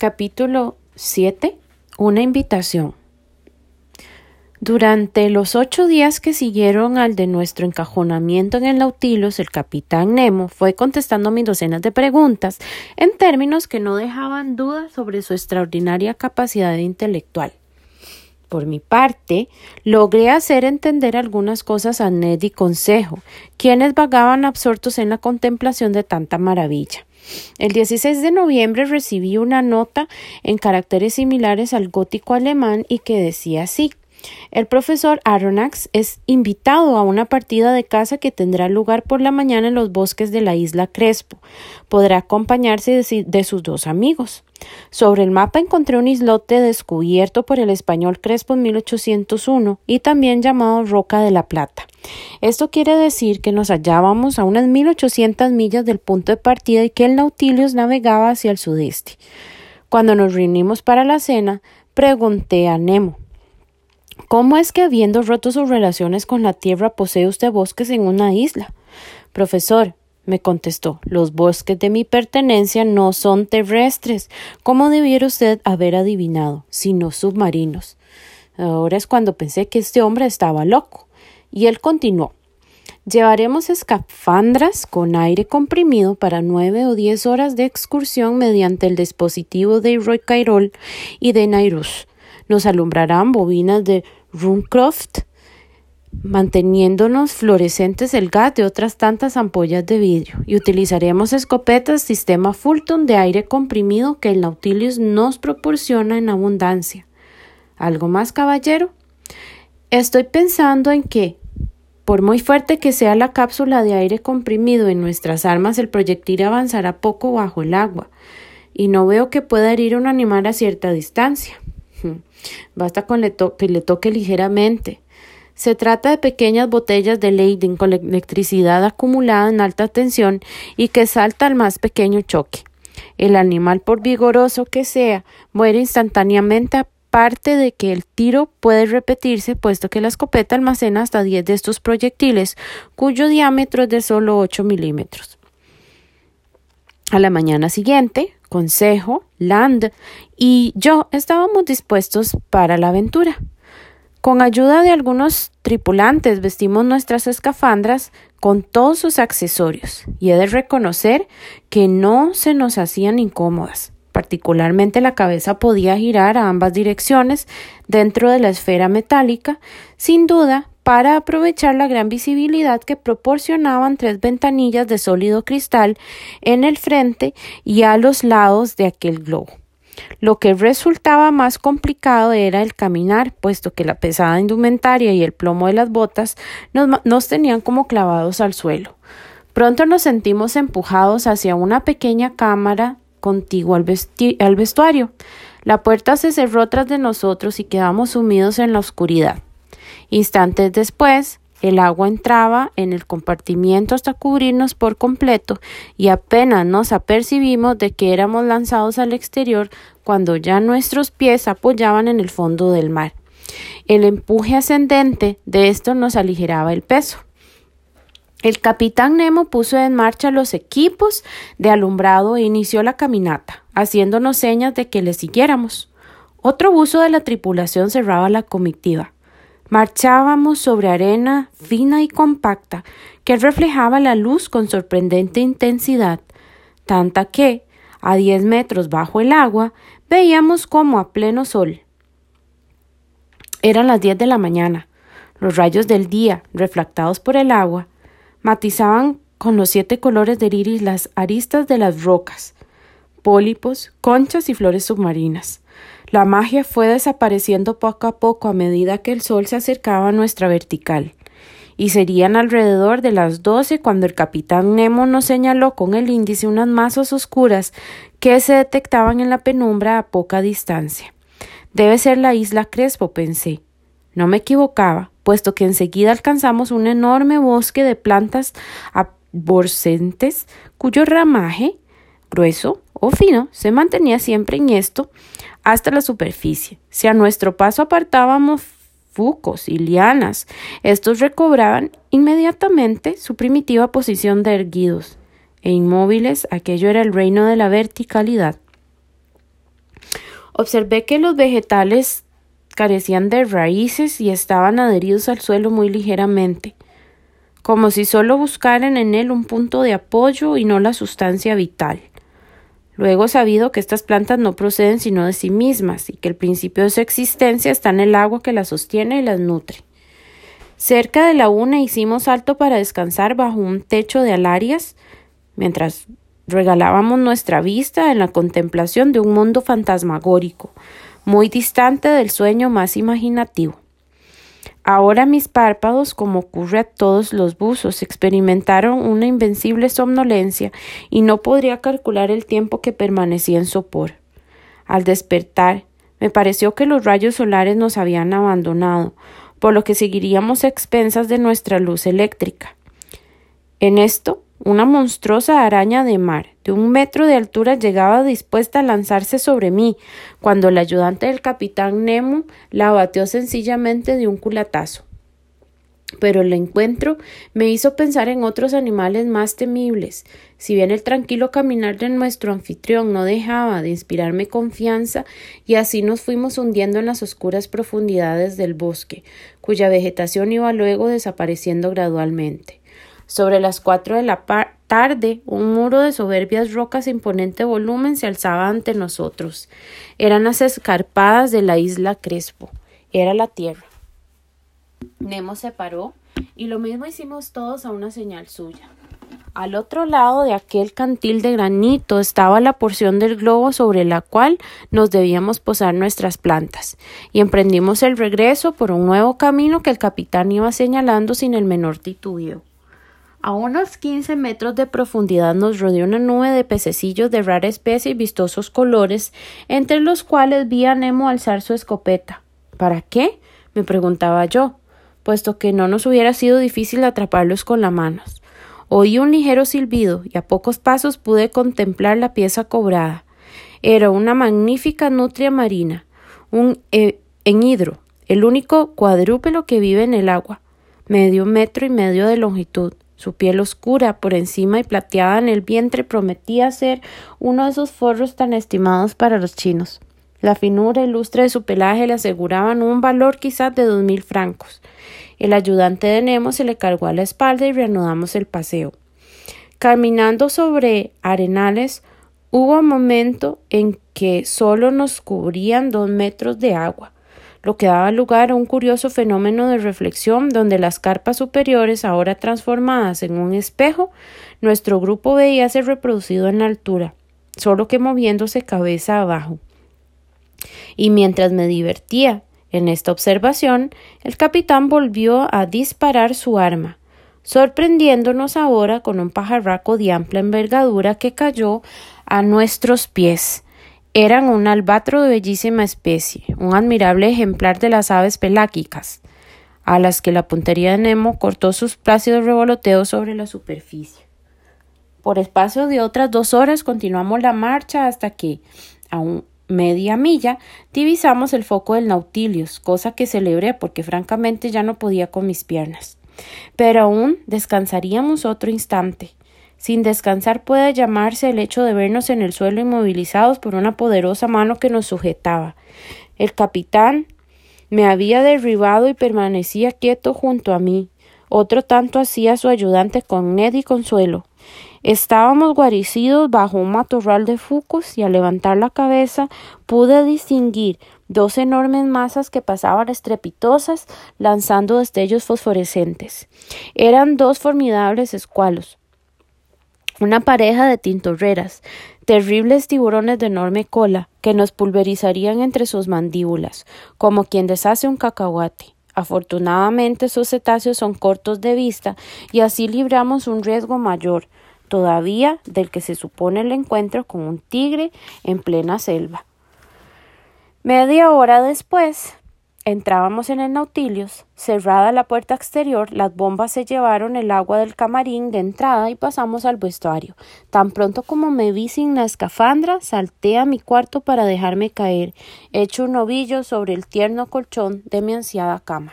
Capítulo 7. Una invitación. Durante los ocho días que siguieron al de nuestro encajonamiento en el Nautilus, el capitán Nemo fue contestando mis docenas de preguntas en términos que no dejaban duda sobre su extraordinaria capacidad intelectual. Por mi parte, logré hacer entender algunas cosas a Ned y Consejo, quienes vagaban absortos en la contemplación de tanta maravilla. El 16 de noviembre recibí una nota en caracteres similares al gótico alemán y que decía así el profesor Aronnax es invitado a una partida de caza que tendrá lugar por la mañana en los bosques de la isla Crespo. Podrá acompañarse de, sus dos amigos. Sobre el mapa encontré un islote descubierto por el español Crespo en 1801 y también llamado Roca de la Plata. Esto quiere decir que nos hallábamos a unas 1800 millas del punto de partida y que el Nautilus navegaba hacia el sudeste. Cuando nos reunimos para la cena, pregunté a Nemo ¿Cómo es que habiendo roto sus relaciones con la tierra posee usted bosques en una isla? Profesor, me contestó, los bosques de mi pertenencia no son terrestres, como debiera usted haber adivinado, sino submarinos. Ahora es cuando pensé que este hombre estaba loco. Y él continuó. Llevaremos escafandras con aire comprimido para nueve o diez horas de excursión mediante el dispositivo de Roy Cairol y de Nairus. Nos alumbrarán bobinas de Runcroft, manteniéndonos fluorescentes el gas de otras tantas ampollas de vidrio, y utilizaremos escopetas sistema Fulton de aire comprimido que el Nautilus nos proporciona en abundancia. ¿Algo más, caballero? Estoy pensando en que, por muy fuerte que sea la cápsula de aire comprimido en nuestras armas, el proyectil avanzará poco bajo el agua, y no veo que pueda herir un animal a cierta distancia. Basta con que le toque ligeramente. Se trata de pequeñas botellas de Leyden con electricidad acumulada en alta tensión y que salta al más pequeño choque. El animal, por vigoroso que sea, muere instantáneamente aparte de que el tiro puede repetirse puesto que la escopeta almacena hasta 10 de estos proyectiles, cuyo diámetro es de solo 8 milímetros. A la mañana siguiente, Consejo, Land y yo estábamos dispuestos para la aventura. Con ayuda de algunos tripulantes vestimos nuestras escafandras con todos sus accesorios y he de reconocer que no se nos hacían incómodas. Particularmente la cabeza podía girar a ambas direcciones dentro de la esfera metálica. Sin duda, para aprovechar la gran visibilidad que proporcionaban tres ventanillas de sólido cristal en el frente y a los lados de aquel globo. Lo que resultaba más complicado era el caminar, puesto que la pesada indumentaria y el plomo de las botas nos, tenían como clavados al suelo. Pronto nos sentimos empujados hacia una pequeña cámara contigua al, al vestuario. La puerta se cerró tras de nosotros y quedamos sumidos en la oscuridad. Instantes después, el agua entraba en el compartimiento hasta cubrirnos por completo y apenas nos apercibimos de que éramos lanzados al exterior cuando ya nuestros pies apoyaban en el fondo del mar. El empuje ascendente de esto nos aligeraba el peso. El capitán Nemo puso en marcha los equipos de alumbrado e inició la caminata, haciéndonos señas de que le siguiéramos. Otro buzo de la tripulación cerraba la comitiva. Marchábamos sobre arena fina y compacta que reflejaba la luz con sorprendente intensidad, tanta que, a diez metros bajo el agua, veíamos como a pleno sol. Eran las diez de la mañana. Los rayos del día, reflectados por el agua, matizaban con los siete colores del iris las aristas de las rocas, pólipos, conchas y flores submarinas. La magia fue desapareciendo poco a poco a medida que el sol se acercaba a nuestra vertical, y serían alrededor de las doce cuando el capitán Nemo nos señaló con el índice unas masas oscuras que se detectaban en la penumbra a poca distancia. Debe ser la isla Crespo, pensé. No me equivocaba, puesto que enseguida alcanzamos un enorme bosque de plantas arborescentes cuyo ramaje, grueso o fino, se mantenía siempre en esto hasta la superficie. Si a nuestro paso apartábamos fucos y lianas, estos recobraban inmediatamente su primitiva posición de erguidos e inmóviles, aquello era el reino de la verticalidad. Observé que los vegetales carecían de raíces y estaban adheridos al suelo muy ligeramente, como si solo buscaran en él un punto de apoyo y no la sustancia vital. Luego he sabido que estas plantas no proceden sino de sí mismas y que el principio de su existencia está en el agua que las sostiene y las nutre. Cerca de la una hicimos alto para descansar bajo un techo de alarias, mientras regalábamos nuestra vista en la contemplación de un mundo fantasmagórico, muy distante del sueño más imaginativo. Ahora mis párpados, como ocurre a todos los buzos, experimentaron una invencible somnolencia y no podría calcular el tiempo que permanecía en sopor. Al despertar, me pareció que los rayos solares nos habían abandonado, por lo que seguiríamos a expensas de nuestra luz eléctrica. En esto una monstruosa araña de mar, de un metro de altura, llegaba dispuesta a lanzarse sobre mí, cuando el ayudante del capitán Nemo la abatió sencillamente de un culatazo. Pero el encuentro me hizo pensar en otros animales más temibles. Si bien el tranquilo caminar de nuestro anfitrión no dejaba de inspirarme confianza, y así nos fuimos hundiendo en las oscuras profundidades del bosque, cuya vegetación iba luego desapareciendo gradualmente. Sobre las cuatro de la tarde, un muro de soberbias rocas imponente volumen se alzaba ante nosotros. Eran las escarpadas de la isla Crespo. Era la tierra. Nemo se paró y lo mismo hicimos todos a una señal suya. Al otro lado de aquel cantil de granito estaba la porción del globo sobre la cual nos debíamos posar nuestras plantas, y emprendimos el regreso por un nuevo camino que el capitán iba señalando sin el menor titubeo. A unos 15 metros de profundidad nos rodeó una nube de pececillos de rara especie y vistosos colores, entre los cuales vi a Nemo alzar su escopeta. ¿Para qué? me preguntaba yo, puesto que no nos hubiera sido difícil atraparlos con las manos. Oí un ligero silbido y a pocos pasos pude contemplar la pieza cobrada. Era una magnífica nutria marina, un eh, enhidro, el único cuadrúpelo que vive en el agua, medio metro y medio de longitud. Su piel oscura por encima y plateada en el vientre prometía ser uno de esos forros tan estimados para los chinos. La finura y lustre de su pelaje le aseguraban un valor quizás de dos mil francos. El ayudante de Nemo se le cargó a la espalda y reanudamos el paseo. Caminando sobre arenales, hubo un momento en que solo nos cubrían dos metros de agua lo que daba lugar a un curioso fenómeno de reflexión donde las carpas superiores, ahora transformadas en un espejo, nuestro grupo veía ser reproducido en la altura, solo que moviéndose cabeza abajo. Y mientras me divertía en esta observación, el capitán volvió a disparar su arma, sorprendiéndonos ahora con un pajarraco de amplia envergadura que cayó a nuestros pies eran un albatro de bellísima especie, un admirable ejemplar de las aves peláquicas, a las que la puntería de Nemo cortó sus plácidos revoloteos sobre la superficie. Por espacio de otras dos horas continuamos la marcha hasta que, a un media milla, divisamos el foco del Nautilus, cosa que celebré porque francamente ya no podía con mis piernas. Pero aún descansaríamos otro instante. Sin descansar puede llamarse el hecho de vernos en el suelo inmovilizados por una poderosa mano que nos sujetaba. El capitán me había derribado y permanecía quieto junto a mí. Otro tanto hacía su ayudante con Ned y Consuelo. Estábamos guarecidos bajo un matorral de fucos y al levantar la cabeza pude distinguir dos enormes masas que pasaban estrepitosas lanzando destellos fosforescentes. Eran dos formidables escualos, una pareja de tintorreras, terribles tiburones de enorme cola, que nos pulverizarían entre sus mandíbulas, como quien deshace un cacahuate. Afortunadamente esos cetáceos son cortos de vista y así libramos un riesgo mayor todavía del que se supone el encuentro con un tigre en plena selva. Media hora después, Entrábamos en el Nautilus, cerrada la puerta exterior, las bombas se llevaron el agua del camarín de entrada y pasamos al vestuario. Tan pronto como me vi sin la escafandra, salté a mi cuarto para dejarme caer, hecho un ovillo sobre el tierno colchón de mi ansiada cama.